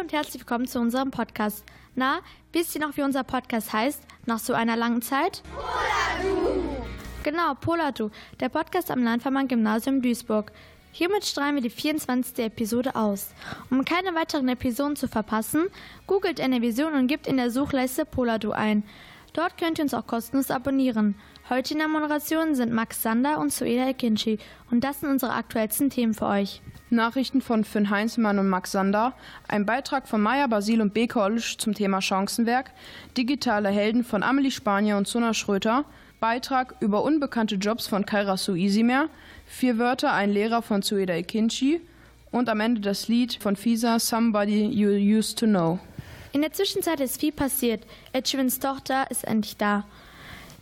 und herzlich willkommen zu unserem Podcast. Na, wisst ihr noch, wie unser Podcast heißt? Nach so einer langen Zeit? Poladu! Genau, Poladu, der Podcast am Landvermann-Gymnasium Duisburg. Hiermit strahlen wir die 24. Episode aus. Um keine weiteren Episoden zu verpassen, googelt Vision und gebt in der Suchleiste Poladu ein. Dort könnt ihr uns auch kostenlos abonnieren. Heute in der Moderation sind Max Sander und Sueda Ekinci und das sind unsere aktuellsten Themen für euch. Nachrichten von Finn Heinzmann und Max Sander, ein Beitrag von Maya Basil und B. College zum Thema Chancenwerk, digitale Helden von Amelie Spanier und Suna Schröter, Beitrag über unbekannte Jobs von Kaira Suisimer, vier Wörter, ein Lehrer von Sueda Ekinci und am Ende das Lied von Fisa Somebody You Used to Know. In der Zwischenzeit ist viel passiert. Ed Sheerans Tochter ist endlich da.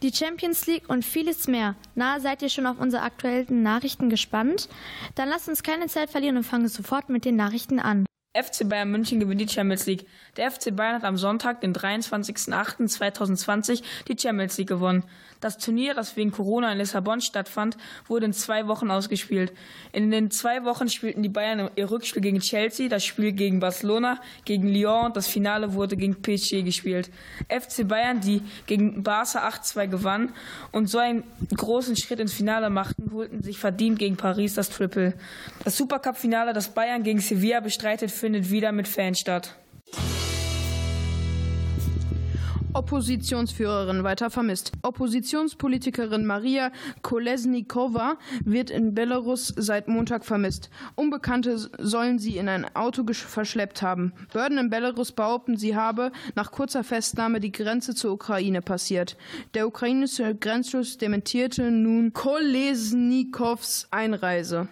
Die Champions League und vieles mehr. Na, seid ihr schon auf unsere aktuellen Nachrichten gespannt? Dann lasst uns keine Zeit verlieren und fangen sofort mit den Nachrichten an. FC Bayern München gewinnt die Champions League. Der FC Bayern hat am Sonntag, den 23.08.2020, die Champions League gewonnen. Das Turnier, das wegen Corona in Lissabon stattfand, wurde in zwei Wochen ausgespielt. In den zwei Wochen spielten die Bayern ihr Rückspiel gegen Chelsea, das Spiel gegen Barcelona, gegen Lyon und das Finale wurde gegen PSG gespielt. FC Bayern, die gegen Barca 8-2 gewann und so einen großen Schritt ins Finale machten, holten sich verdient gegen Paris das Triple. Das Supercup-Finale, das Bayern gegen Sevilla bestreitet, findet wieder mit Fans statt. Oppositionsführerin weiter vermisst. Oppositionspolitikerin Maria Kolesnikova wird in Belarus seit Montag vermisst. Unbekannte sollen sie in ein Auto verschleppt haben. Behörden in Belarus behaupten, sie habe nach kurzer Festnahme die Grenze zur Ukraine passiert. Der ukrainische Grenzschutz dementierte nun Kolesnikows Einreise.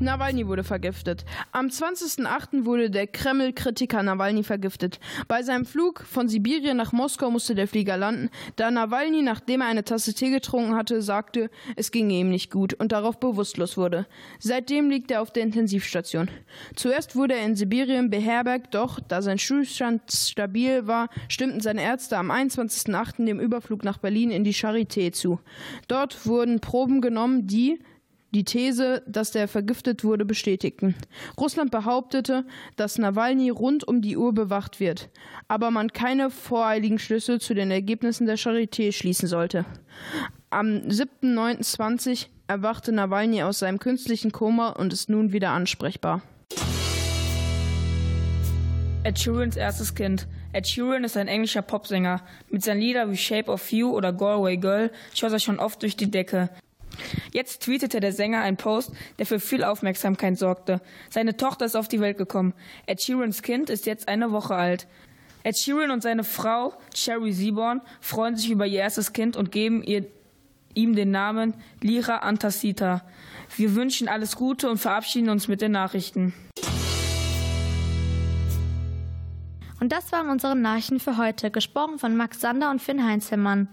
Nawalny wurde vergiftet. Am 20.08. wurde der Kreml-Kritiker Nawalny vergiftet. Bei seinem Flug von Sibirien nach Moskau musste der Flieger landen, da Nawalny, nachdem er eine Tasse Tee getrunken hatte, sagte, es ginge ihm nicht gut und darauf bewusstlos wurde. Seitdem liegt er auf der Intensivstation. Zuerst wurde er in Sibirien beherbergt, doch da sein Zustand stabil war, stimmten seine Ärzte am 21.08. dem Überflug nach Berlin in die Charité zu. Dort wurden Proben genommen, die, die These, dass der vergiftet wurde, bestätigten. Russland behauptete, dass Nawalny rund um die Uhr bewacht wird, aber man keine voreiligen Schlüsse zu den Ergebnissen der Charité schließen sollte. Am 7.9.20 erwachte Nawalny aus seinem künstlichen Koma und ist nun wieder ansprechbar. Ed Sheerans erstes Kind. Ed Sheeran ist ein englischer Popsänger. Mit seinen Liedern wie Shape of You oder Galway Girl schoss er schon oft durch die Decke. Jetzt tweetete der Sänger einen Post, der für viel Aufmerksamkeit sorgte. Seine Tochter ist auf die Welt gekommen. Ed Sheerans Kind ist jetzt eine Woche alt. Ed Sheeran und seine Frau Sherry Seaborn freuen sich über ihr erstes Kind und geben ihr, ihm den Namen Lira Antasita. Wir wünschen alles Gute und verabschieden uns mit den Nachrichten. Und das waren unsere Nachrichten für heute, gesprochen von Max Sander und Finn Heinzelmann.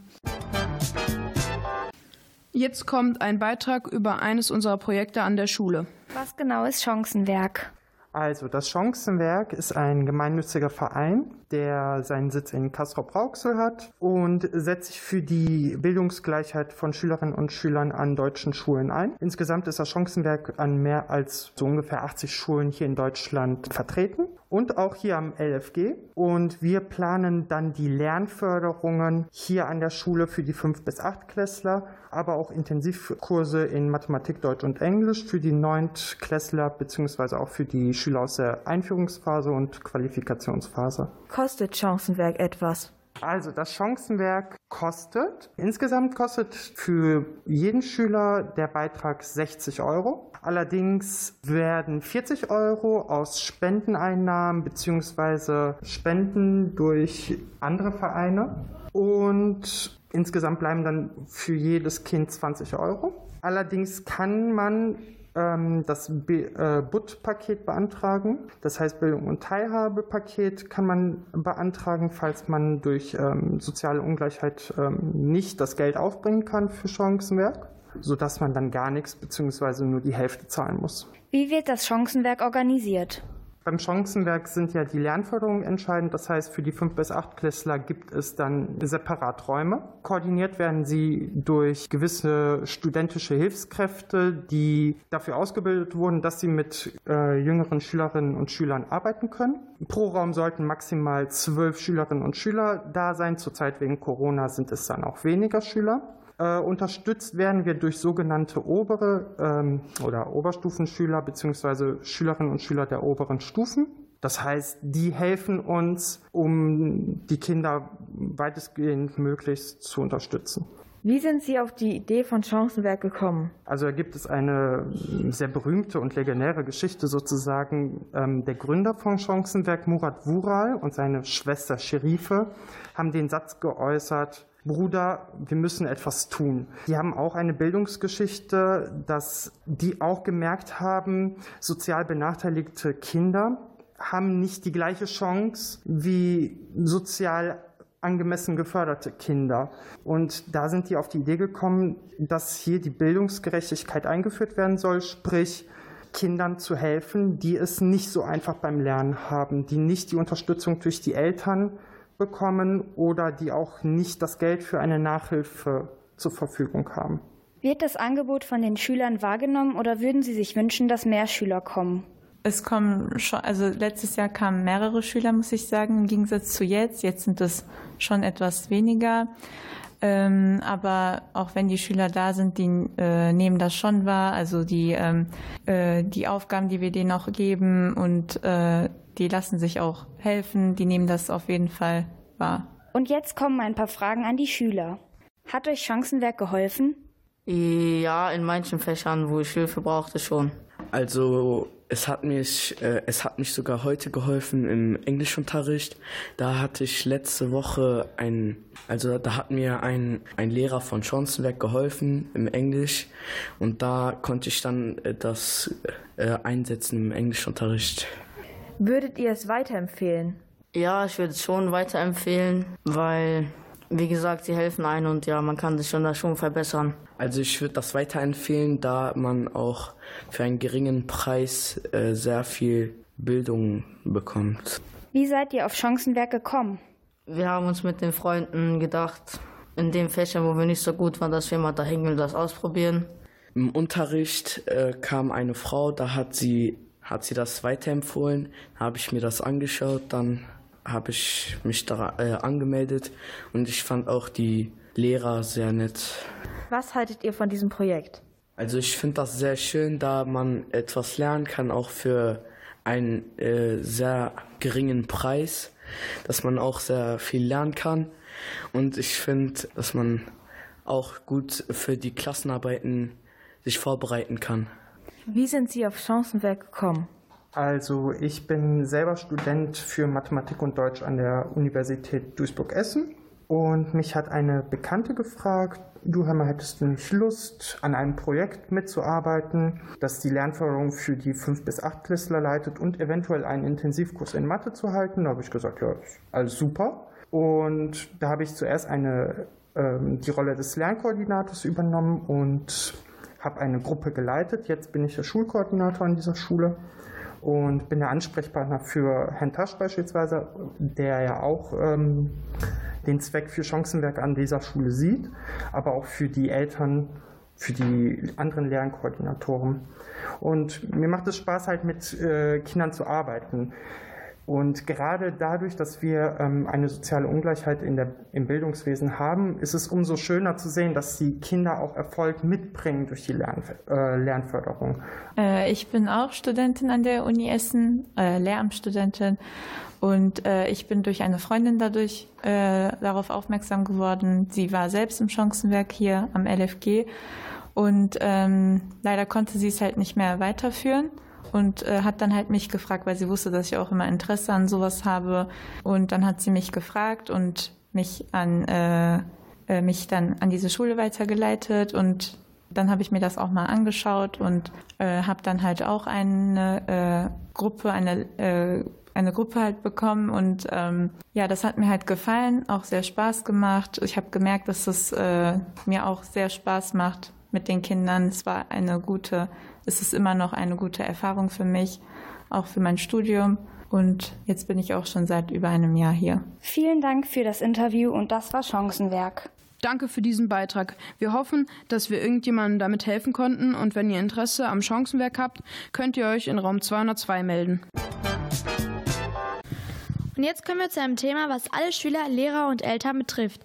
Jetzt kommt ein Beitrag über eines unserer Projekte an der Schule. Was genau ist Chancenwerk? Also, das Chancenwerk ist ein gemeinnütziger Verein, der seinen Sitz in Castrop-Rauxel hat und setzt sich für die Bildungsgleichheit von Schülerinnen und Schülern an deutschen Schulen ein. Insgesamt ist das Chancenwerk an mehr als so ungefähr 80 Schulen hier in Deutschland vertreten und auch hier am LFG. Und wir planen dann die Lernförderungen hier an der Schule für die 5- bis 8 Klässler, aber auch Intensivkurse in Mathematik, Deutsch und Englisch für die 9. Klässler beziehungsweise auch für die Schüler aus der Einführungsphase und Qualifikationsphase. Kostet Chancenwerk etwas? Also das Chancenwerk kostet, insgesamt kostet für jeden Schüler der Beitrag 60 Euro. Allerdings werden 40 Euro aus Spendeneinnahmen bzw. Spenden durch andere Vereine und insgesamt bleiben dann für jedes Kind 20 Euro. Allerdings kann man das äh, BUT-Paket beantragen. Das heißt, Bildung- und Teilhabepaket kann man beantragen, falls man durch ähm, soziale Ungleichheit ähm, nicht das Geld aufbringen kann für Chancenwerk, sodass man dann gar nichts bzw. nur die Hälfte zahlen muss. Wie wird das Chancenwerk organisiert? Beim Chancenwerk sind ja die Lernförderungen entscheidend. Das heißt, für die 5- bis 8-Klässler gibt es dann separat Räume. Koordiniert werden sie durch gewisse studentische Hilfskräfte, die dafür ausgebildet wurden, dass sie mit äh, jüngeren Schülerinnen und Schülern arbeiten können. Pro Raum sollten maximal zwölf Schülerinnen und Schüler da sein. Zurzeit wegen Corona sind es dann auch weniger Schüler. Äh, unterstützt werden wir durch sogenannte obere ähm, oder Oberstufenschüler bzw. Schülerinnen und Schüler der oberen Stufen. Das heißt, die helfen uns, um die Kinder weitestgehend möglichst zu unterstützen. Wie sind Sie auf die Idee von Chancenwerk gekommen? Also da gibt es eine sehr berühmte und legendäre Geschichte sozusagen. Ähm, der Gründer von Chancenwerk, Murat Vural und seine Schwester Sherife, haben den Satz geäußert, Bruder, wir müssen etwas tun. Die haben auch eine Bildungsgeschichte, dass die auch gemerkt haben, sozial benachteiligte Kinder haben nicht die gleiche Chance wie sozial angemessen geförderte Kinder. Und da sind die auf die Idee gekommen, dass hier die Bildungsgerechtigkeit eingeführt werden soll, sprich Kindern zu helfen, die es nicht so einfach beim Lernen haben, die nicht die Unterstützung durch die Eltern bekommen oder die auch nicht das Geld für eine Nachhilfe zur Verfügung haben. Wird das Angebot von den Schülern wahrgenommen oder würden Sie sich wünschen, dass mehr Schüler kommen? Es kommen schon, also letztes Jahr kamen mehrere Schüler, muss ich sagen, im Gegensatz zu jetzt. Jetzt sind es schon etwas weniger. Ähm, aber auch wenn die Schüler da sind, die äh, nehmen das schon wahr. Also die, ähm, äh, die Aufgaben, die wir denen auch geben und äh, die lassen sich auch helfen, die nehmen das auf jeden Fall wahr. Und jetzt kommen ein paar Fragen an die Schüler. Hat euch Chancenwerk geholfen? Ja, in manchen Fächern, wo ich Hilfe brauchte, schon. Also es hat mich, äh, es hat mich sogar heute geholfen im Englischunterricht. Da hatte ich letzte Woche ein, also da hat mir ein, ein Lehrer von Chancenwerk geholfen im Englisch und da konnte ich dann äh, das äh, einsetzen im Englischunterricht. Würdet ihr es weiterempfehlen? Ja, ich würde es schon weiterempfehlen, weil, wie gesagt, sie helfen ein und ja, man kann sich schon da schon verbessern. Also ich würde das weiterempfehlen, da man auch für einen geringen Preis äh, sehr viel Bildung bekommt. Wie seid ihr auf Chancenwerk gekommen? Wir haben uns mit den Freunden gedacht, in den Fächern, wo wir nicht so gut waren, dass wir mal da hingehen und das ausprobieren. Im Unterricht äh, kam eine Frau, da hat sie hat sie das weiterempfohlen, habe ich mir das angeschaut, dann habe ich mich da äh, angemeldet und ich fand auch die Lehrer sehr nett. Was haltet ihr von diesem Projekt? Also ich finde das sehr schön, da man etwas lernen kann, auch für einen äh, sehr geringen Preis, dass man auch sehr viel lernen kann. Und ich finde, dass man auch gut für die Klassenarbeiten sich vorbereiten kann. Wie sind Sie auf Chancenwerk gekommen? Also ich bin selber Student für Mathematik und Deutsch an der Universität Duisburg-Essen und mich hat eine Bekannte gefragt, du Hammer, hättest du nicht Lust, an einem Projekt mitzuarbeiten, das die Lernförderung für die 5- bis 8-Klässler leitet und eventuell einen Intensivkurs in Mathe zu halten? Da habe ich gesagt, ja, alles super. Und da habe ich zuerst eine, ähm, die Rolle des Lernkoordinators übernommen und habe eine Gruppe geleitet. Jetzt bin ich der Schulkoordinator an dieser Schule und bin der Ansprechpartner für Herrn Tasch beispielsweise, der ja auch ähm, den Zweck für Chancenwerk an dieser Schule sieht, aber auch für die Eltern, für die anderen Lernkoordinatoren. Und mir macht es Spaß, halt mit äh, Kindern zu arbeiten. Und gerade dadurch, dass wir ähm, eine soziale Ungleichheit in der, im Bildungswesen haben, ist es umso schöner zu sehen, dass die Kinder auch Erfolg mitbringen durch die Lernf äh, Lernförderung. Äh, ich bin auch Studentin an der Uni Essen, äh, Lehramtsstudentin. Und äh, ich bin durch eine Freundin dadurch äh, darauf aufmerksam geworden. Sie war selbst im Chancenwerk hier am LFG. Und ähm, leider konnte sie es halt nicht mehr weiterführen und äh, hat dann halt mich gefragt, weil sie wusste, dass ich auch immer Interesse an sowas habe. Und dann hat sie mich gefragt und mich an äh, äh, mich dann an diese Schule weitergeleitet und dann habe ich mir das auch mal angeschaut und äh, habe dann halt auch eine äh, Gruppe, eine äh, eine Gruppe halt bekommen und ähm, ja, das hat mir halt gefallen, auch sehr Spaß gemacht. Ich habe gemerkt, dass es äh, mir auch sehr Spaß macht mit den Kindern. Es war eine gute es ist immer noch eine gute Erfahrung für mich, auch für mein Studium. Und jetzt bin ich auch schon seit über einem Jahr hier. Vielen Dank für das Interview und das war Chancenwerk. Danke für diesen Beitrag. Wir hoffen, dass wir irgendjemandem damit helfen konnten und wenn ihr Interesse am Chancenwerk habt, könnt ihr euch in Raum 202 melden. Und jetzt kommen wir zu einem Thema, was alle Schüler, Lehrer und Eltern betrifft.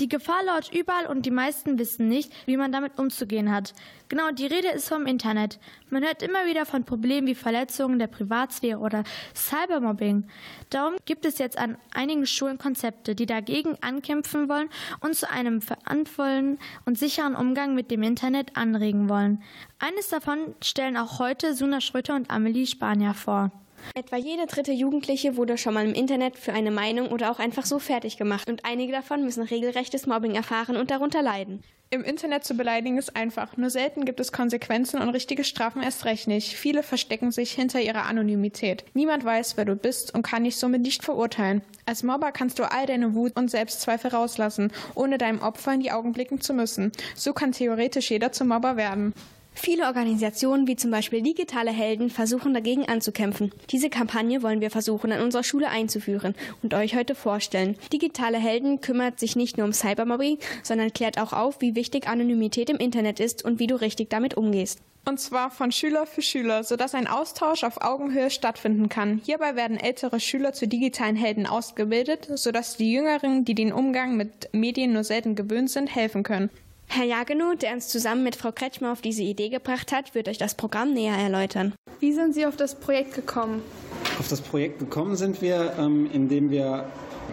Die Gefahr lauert überall und die meisten wissen nicht, wie man damit umzugehen hat. Genau, die Rede ist vom Internet. Man hört immer wieder von Problemen wie Verletzungen der Privatsphäre oder Cybermobbing. Darum gibt es jetzt an einigen Schulen Konzepte, die dagegen ankämpfen wollen und zu einem verantwortlichen und sicheren Umgang mit dem Internet anregen wollen. Eines davon stellen auch heute Suna Schröter und Amelie Spanier vor. Etwa jede dritte Jugendliche wurde schon mal im Internet für eine Meinung oder auch einfach so fertig gemacht und einige davon müssen regelrechtes Mobbing erfahren und darunter leiden. Im Internet zu beleidigen ist einfach, nur selten gibt es Konsequenzen und richtige Strafen erst recht nicht. Viele verstecken sich hinter ihrer Anonymität. Niemand weiß, wer du bist und kann dich somit nicht verurteilen. Als Mobber kannst du all deine Wut und Selbstzweifel rauslassen, ohne deinem Opfer in die Augen blicken zu müssen. So kann theoretisch jeder zum Mobber werden. Viele Organisationen wie zum Beispiel Digitale Helden versuchen dagegen anzukämpfen. Diese Kampagne wollen wir versuchen an unserer Schule einzuführen und euch heute vorstellen. Digitale Helden kümmert sich nicht nur um Cybermobbing, sondern klärt auch auf, wie wichtig Anonymität im Internet ist und wie du richtig damit umgehst. Und zwar von Schüler für Schüler, sodass ein Austausch auf Augenhöhe stattfinden kann. Hierbei werden ältere Schüler zu digitalen Helden ausgebildet, sodass die Jüngeren, die den Umgang mit Medien nur selten gewöhnt sind, helfen können. Herr Jagenow, der uns zusammen mit Frau Kretschmer auf diese Idee gebracht hat, wird euch das Programm näher erläutern. Wie sind Sie auf das Projekt gekommen? Auf das Projekt gekommen sind wir, ähm, indem wir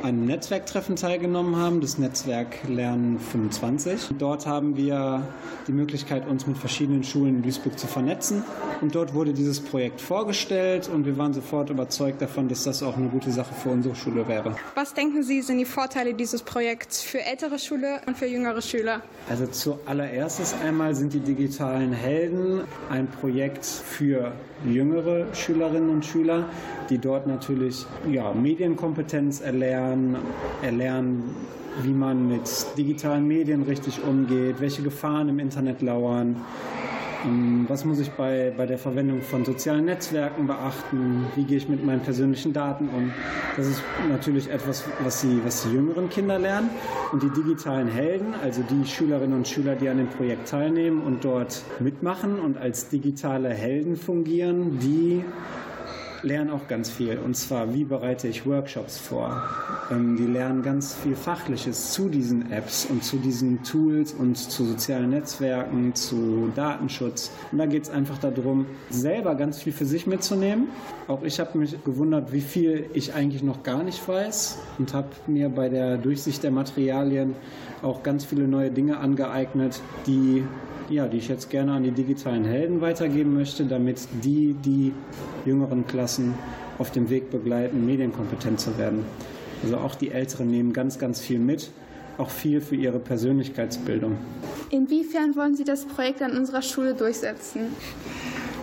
einem Netzwerktreffen teilgenommen haben, das Netzwerk Lernen 25. Dort haben wir die Möglichkeit, uns mit verschiedenen Schulen in Duisburg zu vernetzen. Und dort wurde dieses Projekt vorgestellt und wir waren sofort überzeugt davon, dass das auch eine gute Sache für unsere Schule wäre. Was denken Sie, sind die Vorteile dieses Projekts für ältere Schüler und für jüngere Schüler? Also zuallererstes einmal sind die digitalen Helden ein Projekt für jüngere Schülerinnen und Schüler, die dort natürlich ja, Medienkompetenz erlernen, erlernen, wie man mit digitalen Medien richtig umgeht, welche Gefahren im Internet lauern, ähm, was muss ich bei, bei der Verwendung von sozialen Netzwerken beachten? Wie gehe ich mit meinen persönlichen Daten um? Das ist natürlich etwas, was die, was die jüngeren Kinder lernen. Und die digitalen Helden, also die Schülerinnen und Schüler, die an dem Projekt teilnehmen und dort mitmachen und als digitale Helden fungieren, die lernen auch ganz viel. Und zwar, wie bereite ich Workshops vor? Ähm, die lernen ganz viel Fachliches zu diesen Apps und zu diesen Tools und zu sozialen Netzwerken, zu Datenschutz. Und da geht es einfach darum, selber ganz viel für sich mitzunehmen. Auch ich habe mich gewundert, wie viel ich eigentlich noch gar nicht weiß und habe mir bei der Durchsicht der Materialien auch ganz viele neue Dinge angeeignet, die ja, die ich jetzt gerne an die digitalen Helden weitergeben möchte, damit die die jüngeren Klassen auf dem Weg begleiten, medienkompetent zu werden. Also auch die Älteren nehmen ganz, ganz viel mit, auch viel für ihre Persönlichkeitsbildung. Inwiefern wollen Sie das Projekt an unserer Schule durchsetzen?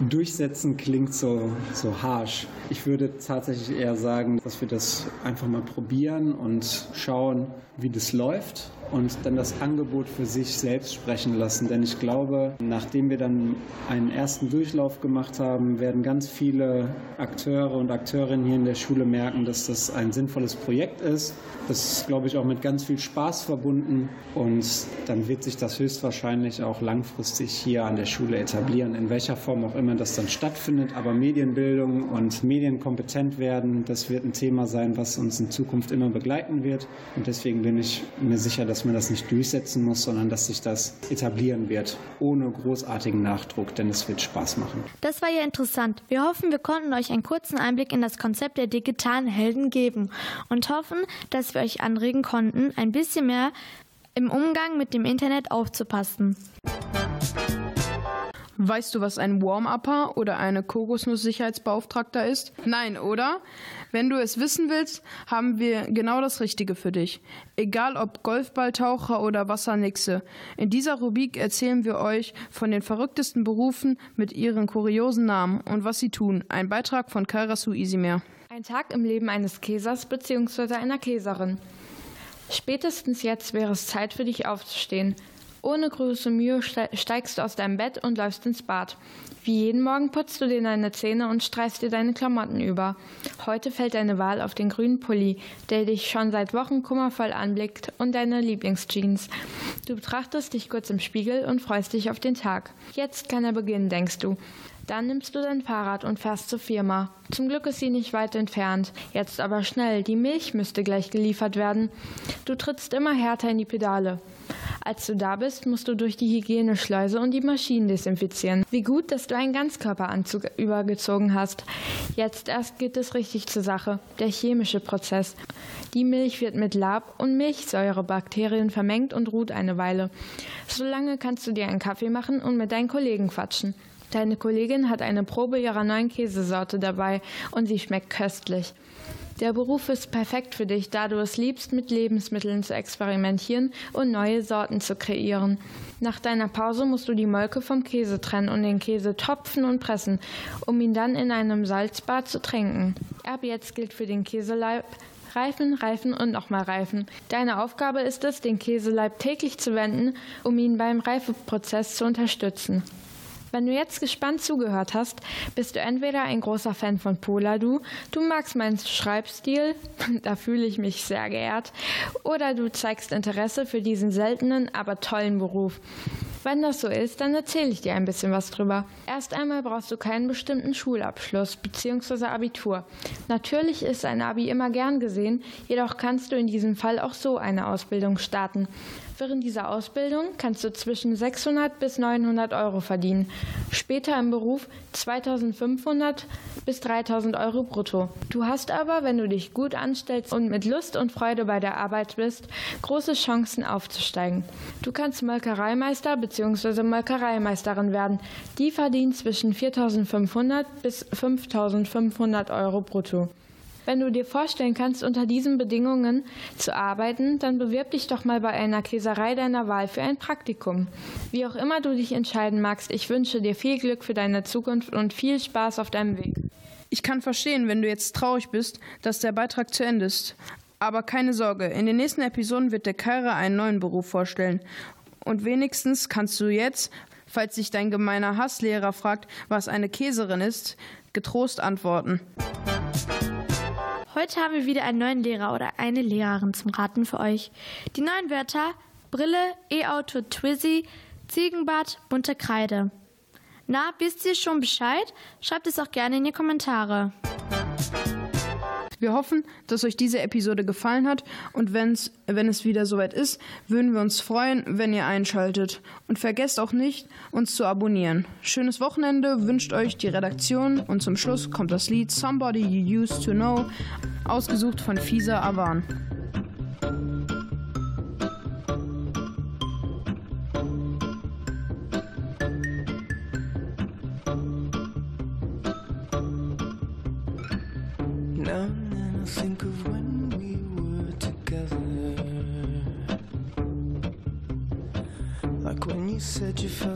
Durchsetzen klingt so, so harsh. Ich würde tatsächlich eher sagen, dass wir das einfach mal probieren und schauen, wie das läuft und dann das Angebot für sich selbst sprechen lassen. Denn ich glaube, nachdem wir dann einen ersten Durchlauf gemacht haben, werden ganz viele Akteure und Akteurinnen hier in der Schule merken, dass das ein sinnvolles Projekt ist. Das ist, glaube ich, auch mit ganz viel Spaß verbunden und dann wird sich das höchstwahrscheinlich auch langfristig hier an der Schule etablieren, in welcher Form auch immer das dann stattfindet. Aber Medienbildung und medienkompetent werden, das wird ein Thema sein, was uns in Zukunft immer begleiten wird. Und deswegen bin ich mir sicher, dass man das nicht durchsetzen muss, sondern dass sich das etablieren wird, ohne großartigen Nachdruck, denn es wird Spaß machen. Das war ja interessant. Wir hoffen, wir konnten euch einen kurzen Einblick in das Konzept der digitalen Helden geben und hoffen, dass wir euch anregen konnten, ein bisschen mehr im Umgang mit dem Internet aufzupassen. Weißt du, was ein Warm-Upper oder eine Kokosnuss-Sicherheitsbeauftragter ist? Nein, oder? Wenn du es wissen willst, haben wir genau das Richtige für dich. Egal ob Golfballtaucher oder Wassernixe. In dieser Rubrik erzählen wir euch von den verrücktesten Berufen mit ihren kuriosen Namen und was sie tun. Ein Beitrag von Kairasu Isimer. Ein Tag im Leben eines Käsers bzw. einer Käserin. Spätestens jetzt wäre es Zeit für dich aufzustehen. Ohne große Mühe steigst du aus deinem Bett und läufst ins Bad. Wie jeden Morgen putzt du dir deine Zähne und streichst dir deine Klamotten über. Heute fällt deine Wahl auf den grünen Pulli, der dich schon seit Wochen kummervoll anblickt, und deine Lieblingsjeans. Du betrachtest dich kurz im Spiegel und freust dich auf den Tag. Jetzt kann er beginnen, denkst du. Dann nimmst du dein Fahrrad und fährst zur Firma. Zum Glück ist sie nicht weit entfernt. Jetzt aber schnell, die Milch müsste gleich geliefert werden. Du trittst immer härter in die Pedale. Als du da bist, musst du durch die Hygieneschleuse und die Maschinen desinfizieren. Wie gut, dass du einen Ganzkörperanzug übergezogen hast. Jetzt erst geht es richtig zur Sache, der chemische Prozess. Die Milch wird mit Lab- und Milchsäurebakterien vermengt und ruht eine Weile. Solange kannst du dir einen Kaffee machen und mit deinen Kollegen quatschen. Deine Kollegin hat eine Probe ihrer neuen Käsesorte dabei und sie schmeckt köstlich. Der Beruf ist perfekt für dich, da du es liebst, mit Lebensmitteln zu experimentieren und neue Sorten zu kreieren. Nach deiner Pause musst du die Molke vom Käse trennen und den Käse topfen und pressen, um ihn dann in einem Salzbad zu trinken. Ab jetzt gilt für den Käseleib Reifen, reifen und nochmal reifen. Deine Aufgabe ist es, den Käseleib täglich zu wenden, um ihn beim Reifeprozess zu unterstützen. Wenn du jetzt gespannt zugehört hast, bist du entweder ein großer Fan von Poladu, du magst meinen Schreibstil, da fühle ich mich sehr geehrt, oder du zeigst Interesse für diesen seltenen, aber tollen Beruf. Wenn das so ist, dann erzähle ich dir ein bisschen was drüber. Erst einmal brauchst du keinen bestimmten Schulabschluss bzw. Abitur. Natürlich ist ein Abi immer gern gesehen, jedoch kannst du in diesem Fall auch so eine Ausbildung starten. Während dieser Ausbildung kannst du zwischen 600 bis 900 Euro verdienen. Später im Beruf 2500 bis 3000 Euro brutto. Du hast aber, wenn du dich gut anstellst und mit Lust und Freude bei der Arbeit bist, große Chancen aufzusteigen. Du kannst Molkereimeister bzw. Molkereimeisterin werden. Die verdienen zwischen 4500 bis 5500 Euro brutto. Wenn du dir vorstellen kannst, unter diesen Bedingungen zu arbeiten, dann bewirb dich doch mal bei einer Käserei deiner Wahl für ein Praktikum. Wie auch immer du dich entscheiden magst, ich wünsche dir viel Glück für deine Zukunft und viel Spaß auf deinem Weg. Ich kann verstehen, wenn du jetzt traurig bist, dass der Beitrag zu Ende ist. Aber keine Sorge, in den nächsten Episoden wird der Kaira einen neuen Beruf vorstellen. Und wenigstens kannst du jetzt, falls sich dein gemeiner Hasslehrer fragt, was eine Käserin ist, getrost antworten. Heute haben wir wieder einen neuen Lehrer oder eine Lehrerin zum Raten für euch. Die neuen Wörter Brille, E-Auto, Twizzy, Ziegenbart, bunte Kreide. Na, wisst ihr schon Bescheid? Schreibt es auch gerne in die Kommentare. Wir hoffen, dass euch diese Episode gefallen hat und wenn's, wenn es wieder soweit ist, würden wir uns freuen, wenn ihr einschaltet. Und vergesst auch nicht, uns zu abonnieren. Schönes Wochenende wünscht euch die Redaktion und zum Schluss kommt das Lied Somebody You Used to Know, ausgesucht von Fisa Avan.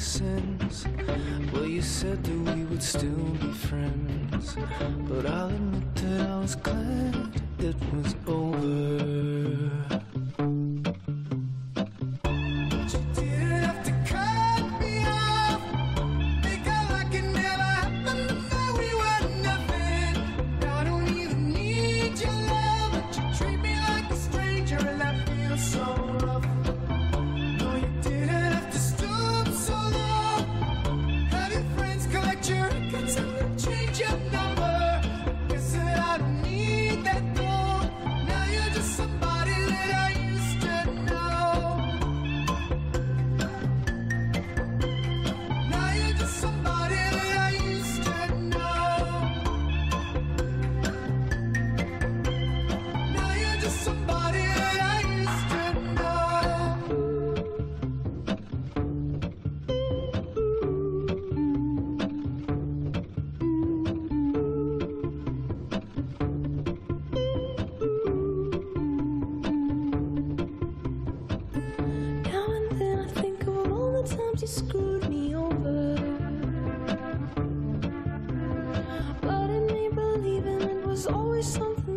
Make sense, well, you said that we would still be friends. But I'll admit that I was glad it was over. Something